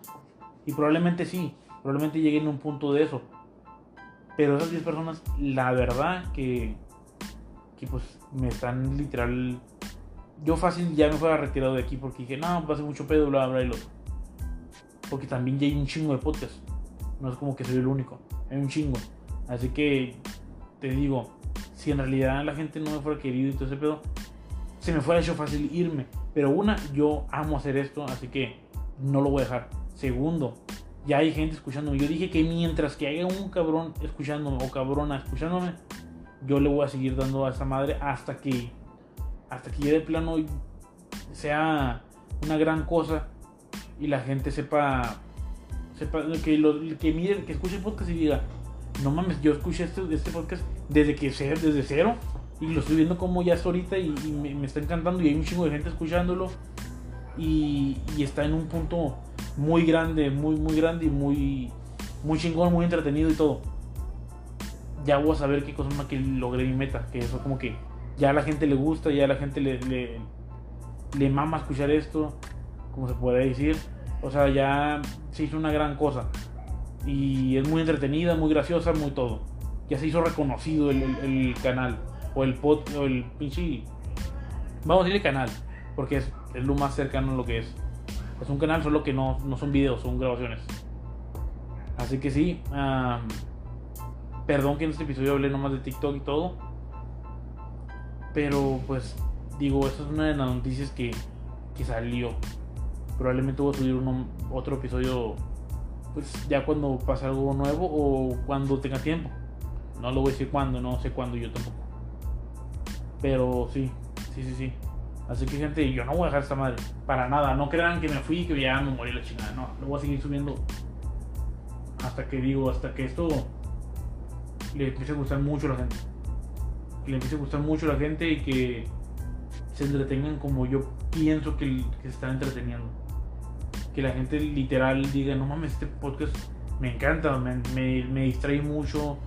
Y probablemente sí, probablemente lleguen a un punto de eso. Pero esas 10 personas, la verdad que, que pues me están literal... Yo fácil ya me fuera retirado de aquí porque dije, no, va a ser mucho pedo, bla, bla, y lo... Porque también ya hay un chingo de podcasts. No es como que soy el único. Hay un chingo. Así que te digo, si en realidad la gente no me fuera querido y todo ese pedo, se me fuera hecho fácil irme. Pero una, yo amo hacer esto, así que no lo voy a dejar. Segundo, ya hay gente escuchándome. Yo dije que mientras que haya un cabrón escuchándome o cabrona escuchándome, yo le voy a seguir dando a esa madre hasta que hasta que ya de plano sea una gran cosa y la gente sepa que lo, que miren, que escuche el podcast y diga, no mames, yo escuché este, este podcast desde que desde cero y lo estoy viendo como ya es ahorita y, me, está encantando y hay un chingo de gente escuchándolo y, y está en un punto muy grande, muy, muy grande y muy, muy chingón, muy entretenido y todo. Ya voy a saber qué cosa más que logré mi meta, que eso como que ya a la gente le gusta, ya a la gente le, le, le mama escuchar esto, como se puede decir. O sea, ya se hizo una gran cosa. Y es muy entretenida, muy graciosa, muy todo. Ya se hizo reconocido el, el, canal. O el pod, o el pinche... Vamos a decir el canal. Porque es, es lo más cercano a lo que es. Es un canal solo que no, no son videos, son grabaciones. Así que sí. perdón que en este episodio hablé nomás de TikTok y todo. Pero pues digo, esa es una de las noticias que, que salió. Probablemente voy a subir uno, otro episodio pues ya cuando pase algo nuevo o cuando tenga tiempo. No lo voy a decir cuándo, no sé cuándo yo tampoco. Pero sí, sí, sí, sí. Así que gente, yo no voy a dejar esta madre. Para nada. No crean que me fui y que ya me morí la chingada. No, lo voy a seguir subiendo. Hasta que digo, hasta que esto le empiece a gustar mucho a la gente. Que le empiece a gustar mucho a la gente y que se entretengan como yo pienso que, que se están entreteniendo. Que la gente literal diga, no mames, este podcast me encanta, me, me, distrae mucho,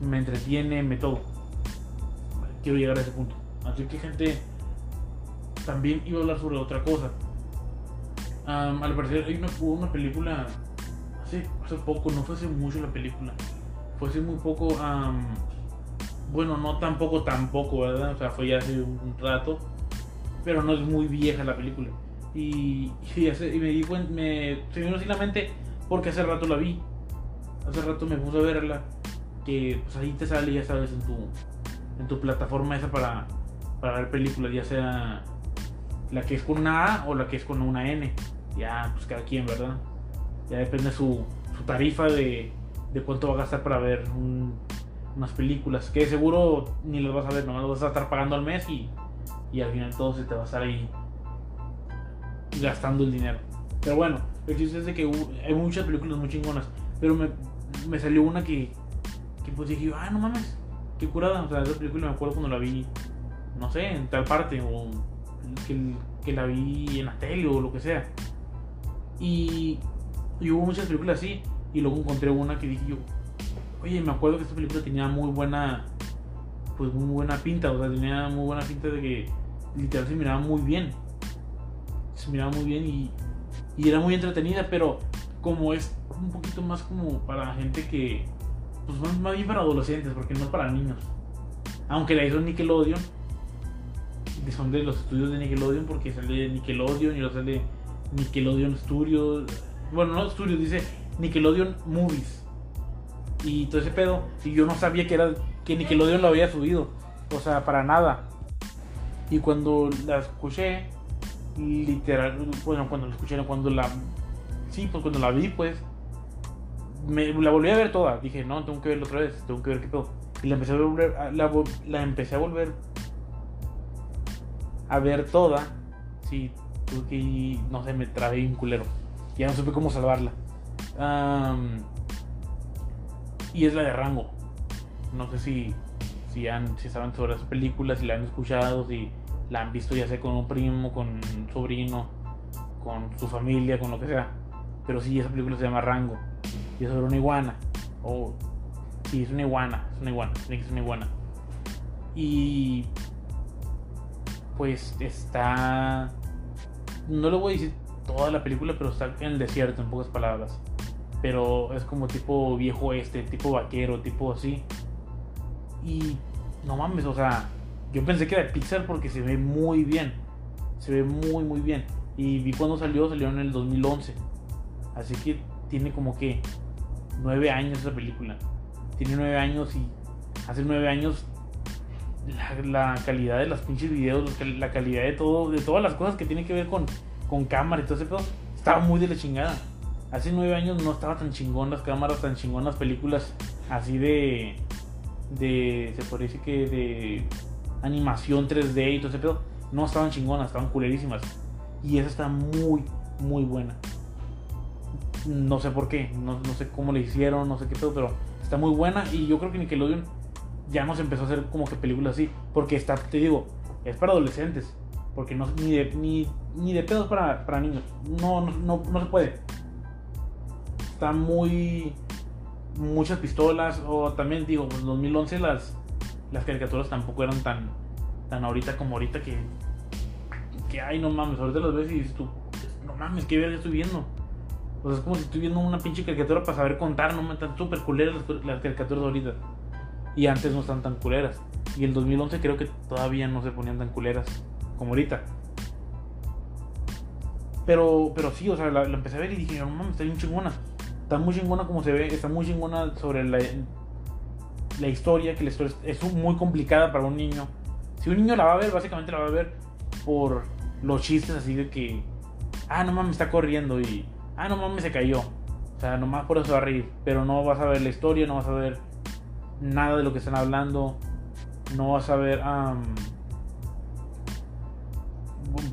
me entretiene, me todo. Quiero llegar a ese punto. Así que gente, también iba a hablar sobre otra cosa. Am, al parecer hay una, hubo una película hace, hace poco, no fue hace mucho la película. Fue hace muy poco, am, bueno, no tampoco tampoco, ¿verdad? O sea, fue ya hace un rato, pero no es muy vieja la película. Y, y, hace- y me di cuenta, me, se me vino así la mente porque hace rato la vi. Hace rato me puse a verla. Que pues ahí te sale, ya sabes, en tu, en tu plataforma esa para, para ver películas, ya sea la que es con una A o la que es con una N. Ya, pues cada quien, ¿verdad? Ya depende su, su tarifa de, de cuánto va a gastar para ver un- unas películas. Que seguro ni las vas a ver, nomás las vas a estar pagando al mes y, y al final todo se te va a estar ahí gastando el dinero. Pero bueno, el chiste es de que hay muchas películas muy chingonas. Pero me, me salió una que, que pues dije, ah, no mames, qué curada. O sea, esa película me acuerdo cuando la vi, no sé, en tal parte, o que, que la vi en la tele o lo que sea. Y, y hubo muchas películas así. Y luego encontré una que dije yo, oye, me acuerdo que esta película tenía muy buena, pues muy buena pinta. O sea, tenía muy buena pinta de que literal se miraba muy bien. Se miraba muy bien y, y era muy entretenida, pero como es un poquito más como para gente que, pues más, más bien para adolescentes, porque no para niños. Aunque la hizo Nickelodeon, son de los estudios de Nickelodeon, porque sale Nickelodeon y luego sale Nickelodeon Studios. Bueno, no Studios, dice Nickelodeon Movies. Y todo ese pedo. Y yo no sabía que era que Nickelodeon lo había subido. O sea, para nada. Y cuando la escuché, literal, bueno, cuando la escuché, cuando la. Sí, pues cuando la vi, pues. Me, la volví a ver toda. Dije, no, tengo que verla otra vez. Tengo que ver qué pedo. Y la empecé a volver. La, la empecé a volver a ver toda. Sí, tuve que no sé, me trabé un culero. Ya no supe cómo salvarla. Y es la de Rango. No sé si, si, han, si saben sobre esa película, si la han escuchado, si la han visto ya sea con un primo, con un sobrino, con su familia, con lo que sea. Pero sí, esa película se llama Rango. Y es sobre una iguana. O, sí, es una iguana. Es una iguana. Tiene que ser una iguana. Y pues está. No le voy a decir toda la película, pero está en el desierto, en pocas palabras. Pero es como tipo viejo este, tipo vaquero, tipo así. Y no mames, o sea, yo pensé que era de Pixar porque se ve muy bien. Se ve muy, muy bien. Y vi cuando salió, salió en el 2011. Así que tiene como que nueve años esa película. Tiene nueve años y hace nueve años la, calidad de los pinches videos, la calidad de todo, de todas las cosas que tienen que ver con, con cámara y todo ese pedo, estaba muy de la chingada. Hace nueve años no estaba tan chingón las cámaras, tan chingón las películas así de. de. se decir que de animación 3D y todo ese pedo. No estaban chingonas, estaban culerísimas. Y esa está muy, muy buena. No sé por qué, no, no sé cómo le hicieron, no sé qué pedo, pero está muy buena. Y yo creo que Nickelodeon ya nos empezó a hacer como que películas así. Porque está, te digo, es para adolescentes. Porque no, ni, de, ni, ni de pedos para, para niños. No, no, no, se puede. Está muy. Muchas pistolas. O también digo, en 2011 las, las caricaturas tampoco eran tan, tan ahorita como ahorita que. Que ay, no mames. Ahorita las ves y dices tú, no mames, qué verga estoy viendo. O sea, es como si estoy viendo una pinche caricatura para saber contar. No me están súper culeras las, las caricaturas ahorita. Y antes no están tan culeras. Y el 2011 creo que todavía no se ponían tan culeras como ahorita. Pero, pero sí, o sea, la, la empecé a ver y dije, no mames, está bien chingona. Está muy chingona como se ve, está muy chingona sobre la, la historia, que la historia es, muy complicada para un niño. Si un niño la va a ver, básicamente la va a ver por los chistes así de que, ah, no mames, está corriendo y, ah, no mames, se cayó. O sea, nomás por eso va a reír. Pero no vas a ver la historia, no vas a ver nada de lo que están hablando. No vas a ver, am,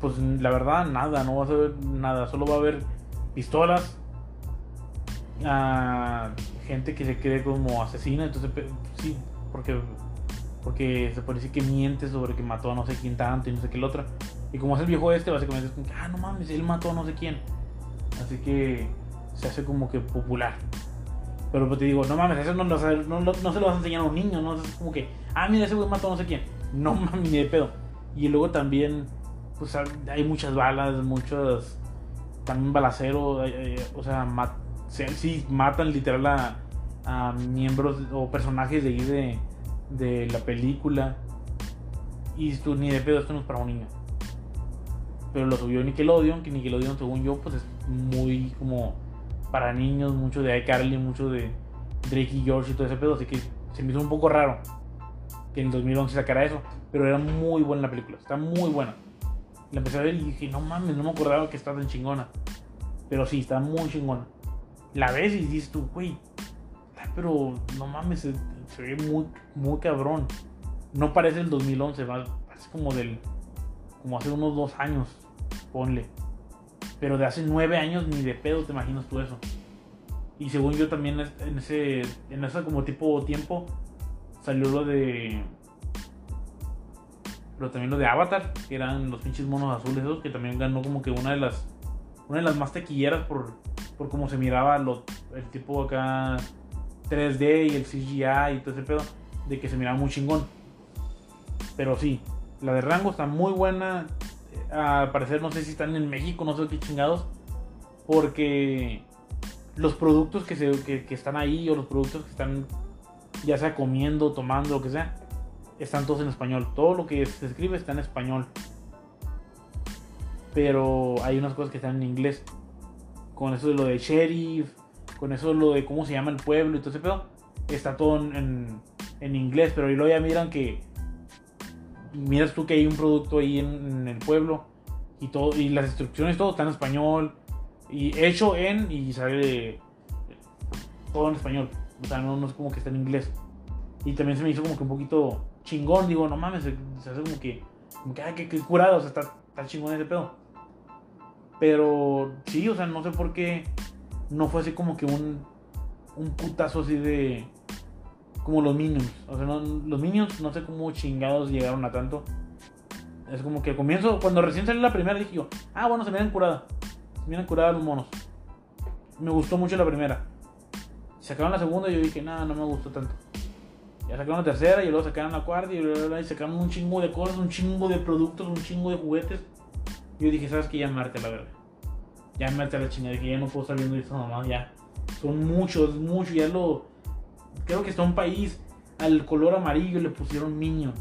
pues la verdad, nada, no vas a ver nada. Solo va a ver pistolas, ah, gente que se cree como asesina, entonces sí, porque porque se decir que miente sobre que mató a no sé quién tanto y no sé qué el otro. Y como es el viejo este, básicamente es como que, ah, no mames, él mató a no sé quién. Así que se hace como que popular. Pero pues te digo, no mames, eso no, no, no, se lo vas a enseñar a un niño, ¿no? Es como que, ah, mira, ese güey mató a no sé quién. No mames, ni de pedo. Y luego también, pues hay muchas balas, muchos, también balaceros, o sea, sí, matan literal a, a miembros o personajes de ahí de de la película. Y tú ni de pedo, esto no es para un niño. Pero lo subió Nickelodeon, que Nickelodeon, según yo, pues es muy como para niños, mucho de iCarly, mucho de Drake y George y todo ese pedo. Así que se me hizo un poco raro que en 2011 sacara eso. Pero era muy buena la película, está muy buena. La empecé a ver y dije, no mames, no me acordaba que estaba tan chingona. Pero sí, está muy chingona. La ves y dices tú, güey, pero no mames, se ve muy, muy cabrón. No parece el 2011, parece como del. como hace unos dos años, ponle. Pero de hace nueve años ni de pedo te imaginas tú eso. Y según yo también en ese, en ese como tipo tiempo salió lo de. Pero también lo de Avatar, que eran los pinches monos azules esos, que también ganó como que una de las. Una de las más tequilleras por, por cómo se miraba lo, el tipo acá 3D y el CGI y todo ese pedo, de que se miraba muy chingón. Pero sí, la de Rango está muy buena. Al parecer, no sé si están en México, no sé qué chingados. Porque los productos que, se, que, están ahí o los productos que están ya sea comiendo, tomando, lo que sea, están todos en español. Todo lo que se escribe está en español. Pero hay unas cosas que están en inglés. Con eso de lo de sheriff, con eso lo de cómo se llama el pueblo y todo ese pedo, está todo en, en inglés, pero luego ya miran que miras tú que hay un producto ahí en, el pueblo y todo y las instrucciones todo está en español y hecho en y sale todo en español, o sea, no, es como que está en inglés. Y también se me hizo como que un poquito chingón, digo, no mames, se, hace como que, como que, que, curado, o sea, está, está chingón ese pedo. Pero sí, o sea, no sé por qué no fue así como que un, un putazo así de. Como los Minions. O sea, los Minions no sé cómo chingados llegaron a tanto. Es como que al comienzo, cuando recién salió la primera, dije yo, ah, bueno, se miran curada. Se miran curadas los monos. Me gustó mucho la primera. Sacaron la segunda y yo dije, nada, no me gustó tanto. Ya sacaron la tercera y luego sacaron la cuarta y, y sacaron un chingo de cosas, un chingo de productos, un chingo de juguetes. Yo dije, ¿sabes qué? Ya Marte, la verdad ya a la chingada, que ya no puedo estar viendo esto nomás, ya. Son muchos, muchos, ya lo. Creo que está un país al color amarillo le pusieron niño.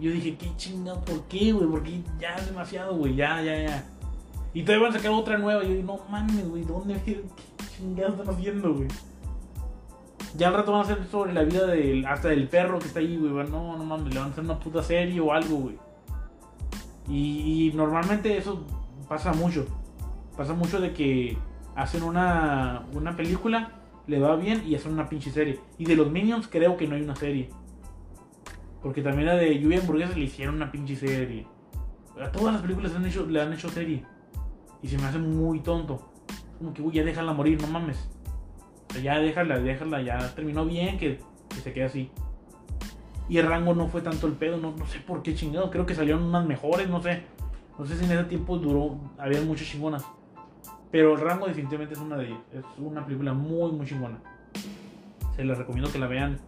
Yo dije, qué chingado, ¿por qué, güey? Porque ya es demasiado, güey, ya, ya, ya. Y todavía van a sacar otra nueva. Yo digo, no mames, güey, ¿dónde qué chingados están haciendo, güey? Ya al rato van a hacer sobre la vida del, hasta del perro que está ahí, güey. No, no mames, le van a hacer una puta serie o algo, güey. Y, normalmente eso pasa mucho. Pasa mucho de que hacen una, una película, le va bien y hacen una pinche serie. Y de los Minions creo que no hay una serie. Porque también la de Lluvia Hamburguesas le hicieron una pinche serie. A todas las películas han hecho, le han hecho serie. Y se me hace muy tonto. Como que, uy, ya déjala morir, no mames. O sea, ya déjala, déjala, ya terminó bien, que, se quede así. Y el rango no fue tanto el pedo, no, no sé por qué chingado. Creo que salieron unas mejores, no sé. No sé si en ese tiempo duró, había muchas chingonas. Pero el rango definitivamente es una de ellas. Es una película muy, muy chingona. Se les recomiendo que la vean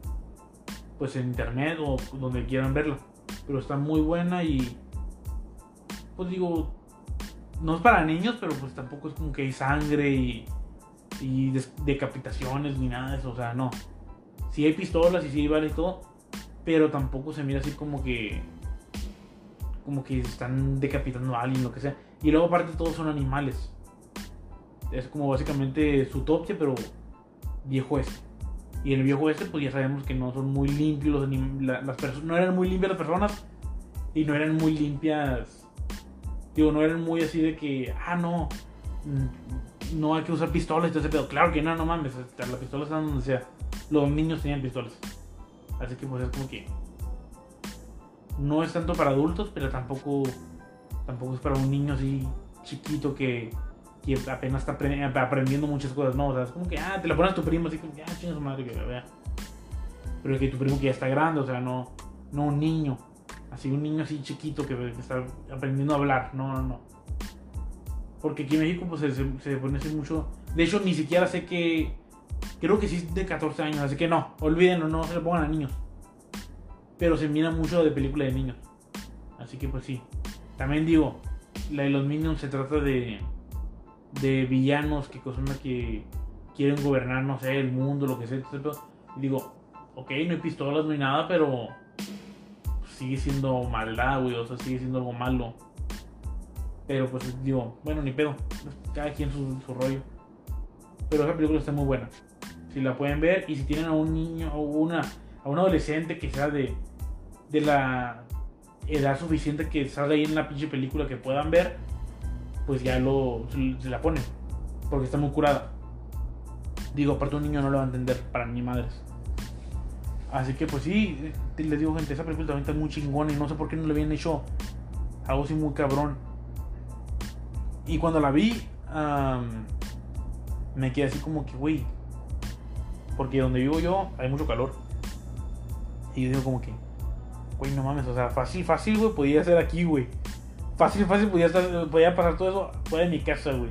pues en internet o donde quieran verla. Pero está muy buena y pues digo, no es para niños, pero pues tampoco es como que hay sangre y, y decapitaciones ni nada de eso. O sea, no. Sí hay pistolas y sí hay balas y todo, pero tampoco se mira así como que como que están decapitando a alguien, lo que sea. Y luego aparte todos son animales es como básicamente su topsia, pero viejo este. Y el viejo este, pues ya sabemos que no son muy limpios los las personas, no eran muy limpias las personas y no eran muy limpias. Digo, no eran muy así de que, ah, no, mm, no hay que usar pistolas y todo ese pedo. Claro que no, no mames, las pistolas están donde sea. Los niños tenían pistolas. Así que pues es como que no es tanto para adultos, pero tampoco tampoco es para un niño así chiquito que que apenas está apre- aprendiendo muchas cosas, ¿no? O sea, es como que, ah, te la pones a tu primo así como, que, ah, chinga su madre que vea. Pero que tu primo que ya está grande, o sea, no, no un niño. Así, un niño así chiquito que, está aprendiendo a hablar. No, no, no. Porque aquí en México, pues se, se pone así mucho. De hecho, ni siquiera sé que. Creo que sí es de 14 años, así que no, olvídenlo, no se lo pongan a niños. Pero se mira mucho de película de niños. Así que, pues sí. También digo, la de los Minions se trata de. de villanos que que quieren gobernar, no sé, el mundo, lo que sea. Y digo, ok, no hay pistolas, no hay nada, pero sigue siendo maldad, güey, o sea, sigue siendo algo malo. Pero pues digo, bueno, ni pedo, cada quien su, su rollo. Pero esa película está muy buena. Si la pueden ver y si tienen a un niño o una, a un adolescente que sea de, de la edad suficiente que salga ahí en la pinche película que puedan ver, pues ya lo, se, la ponen. Porque está muy curada. Digo, aparte un niño no lo va a entender para ni madres. Así que pues sí, les digo gente, esa película también está muy chingona y no sé por qué no le habían hecho algo así muy cabrón. Y cuando la vi, me quedé así como que, güey, porque donde vivo yo hay mucho calor. Y yo digo como que, güey, no mames, o sea, fácil, fácil, güey, podía ser aquí, güey. Fácil, fácil, podía, pasar todo eso fuera de mi casa, güey.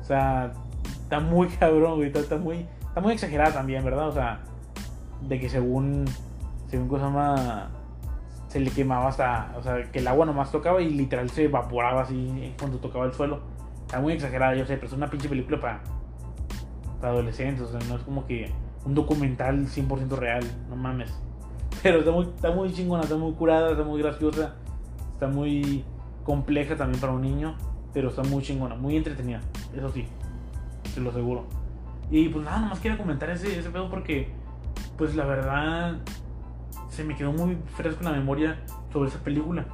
O sea, está muy cabrón, güey, está, muy, está muy exagerada también, ¿verdad? O sea, de que según, según cosa más, se le quemaba hasta, o sea, que el agua nomás tocaba y literal se evaporaba así cuando tocaba el suelo. Está muy exagerada, yo sé, pero es una pinche película para adolescentes, o sea, no es como que un documental 100% real, no mames. Pero está muy, está muy chingona, está muy curada, está muy graciosa, está muy compleja también para un niño, pero está muy chingona, muy entretenida, eso sí, te lo aseguro. Y pues nada, nomás quería comentar ese, ese pedo porque, pues la verdad, se me quedó muy fresco en la memoria sobre esa película.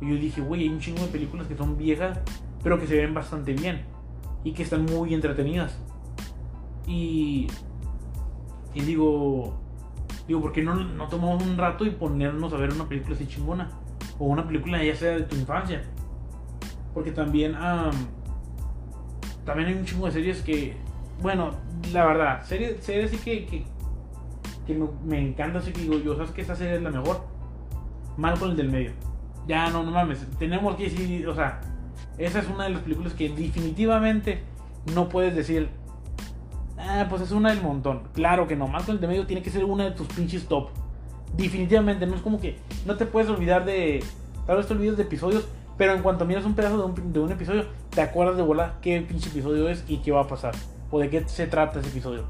Y yo dije, güey, hay un chingo de películas que son viejas, pero que se ven bastante bien y que están muy entretenidas. Y, y digo, digo, ¿por qué no, no tomamos un rato y ponernos a ver una película así chingona? O una película ya sea de tu infancia. Porque también, am, también hay un chingo de series que, bueno, la verdad, series, series sí que, que, que me, me encanta, así que digo, yo sabes que esta serie es la mejor. Malcolm el del medio. Ya, no, no mames, tenemos que decir, o sea, esa es una de las películas que definitivamente no puedes decir, ah, pues es una del montón. Claro que no, Malcolm el del medio tiene que ser una de tus pinches top. Definitivamente, no es como que no te puedes olvidar de, tal vez te olvides de episodios, pero en cuanto miras un pedazo de un, de un episodio, te acuerdas de volar qué pinche episodio es y qué va a pasar, o de qué se trata ese episodio.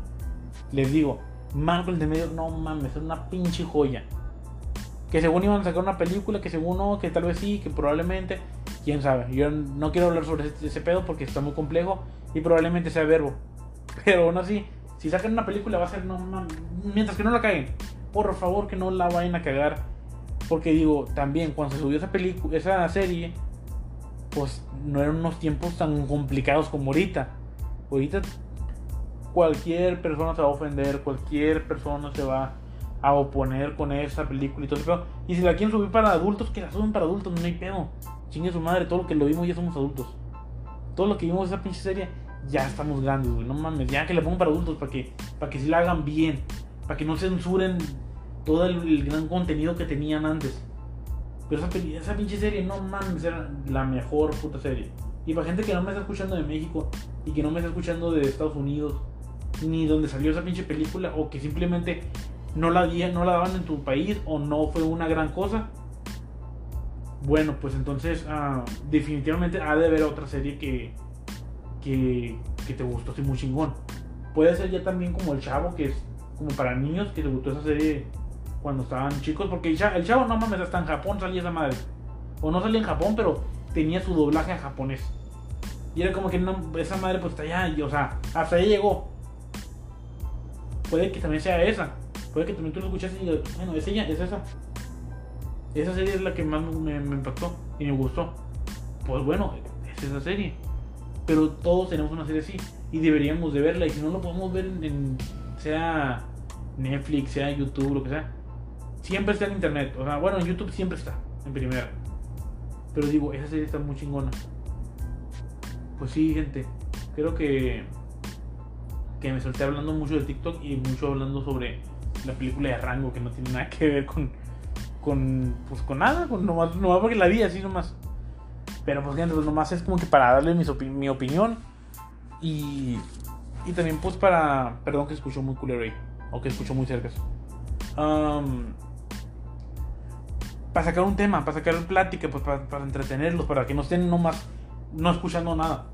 Les digo, Malcolm el del medio, no mames, es una pinche joya. Que según iban a sacar una película, que según no, que tal vez sí, que probablemente, quién sabe. Yo no quiero hablar sobre ese, ese pedo porque está muy complejo y probablemente sea verbo. Pero aún así, si sacan una película va a ser, no mientras que no la caguen, por favor que no la vayan a cagar. Porque digo, también cuando se subió esa película, esa serie, pues no eran unos tiempos tan complicados como ahorita. Ahorita cualquier persona se va a ofender, cualquier persona se va a oponer con esa película y todo pedo. Y si la quieren subir para adultos, que la suben para adultos, no hay pedo. Chingue su madre, todo lo que lo vimos ya somos adultos. Todo lo que vimos esa pinche serie, ya estamos grandes, güey. No mames, ya que la pongan para adultos, para que, para que sí la hagan bien. Para que no censuren todo el, el gran contenido que tenían antes. Pero esa, esa pinche serie, no mames, era la mejor puta serie. Y para gente que no me está escuchando de México y que no me está escuchando de Estados Unidos, ni donde salió esa pinche película, o que simplemente no la, no la daban en tu país o no fue una gran cosa. Bueno, pues entonces ah, definitivamente ha de haber otra serie que, que, te gustó así muy chingón. Puede ser ya también como El Chavo, que es como para niños, que te gustó esa serie cuando estaban chicos, porque el Chavo, no mames, hasta en Japón salía esa madre. O no salía en Japón, pero tenía su doblaje en japonés. Y era como que esa madre pues está allá, y, o sea, hasta ahí llegó. Puede que también sea esa. Puede que también tú lo escuchaste y digas, bueno, es ella, es esa. Esa serie es la que más me impactó y me gustó. Pues bueno, es esa serie. Pero todos tenemos una serie así y deberíamos de verla. Y si no lo podemos ver en, sea Netflix, sea YouTube, lo que sea, siempre está en internet. O sea, bueno, en YouTube siempre está, en primera. Pero digo, esa serie está muy chingona. pues sí, gente. Creo que. Que me solté hablando mucho de TikTok y mucho hablando sobre la película de Rango, que no tiene nada que ver con. Con. Pues con nada, con nomás, nomás porque la vi así nomás. Pero pues gente, pues nomás es como que para darle mi, mi opinión. Y. Y también pues para. Perdón que escucho muy culero ahí. O que escucho muy cerca. Um, para sacar un tema, para sacar plática, pues para, para entretenerlos, para que no estén nomás no escuchando nada.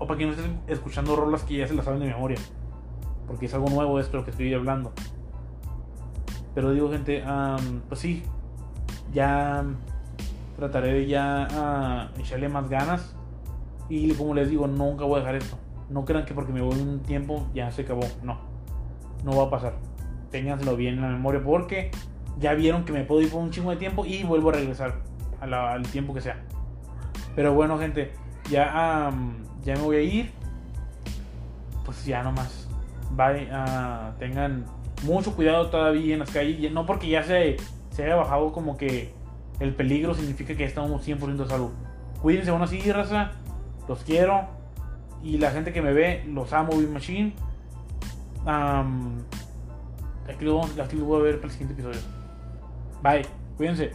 O para que no estén escuchando rolas que ya se las saben de memoria. Porque es algo nuevo esto lo que estoy hablando. Pero digo, gente, pues sí, ya trataré de ya echarle más ganas. Y como les digo, nunca voy a dejar esto. No crean que porque me voy un tiempo ya se acabó. No, no va a pasar. Ténganselo bien en la memoria porque ya vieron que me puedo ir por un chingo de tiempo y vuelvo a regresar al tiempo que sea. Pero bueno, gente, ya, ya me voy a ir. Pues ya nomás. Bye. Uh, tengan mucho cuidado todavía en las calles. No porque ya se, se haya bajado como que el peligro significa que estamos 100% de salud. Cuídense, bueno, así, raza. Los quiero. Y la gente que me ve, los amo, Big Machine. aquí, lo, aquí lo voy a ver para el siguiente episodio. Bye. Cuídense.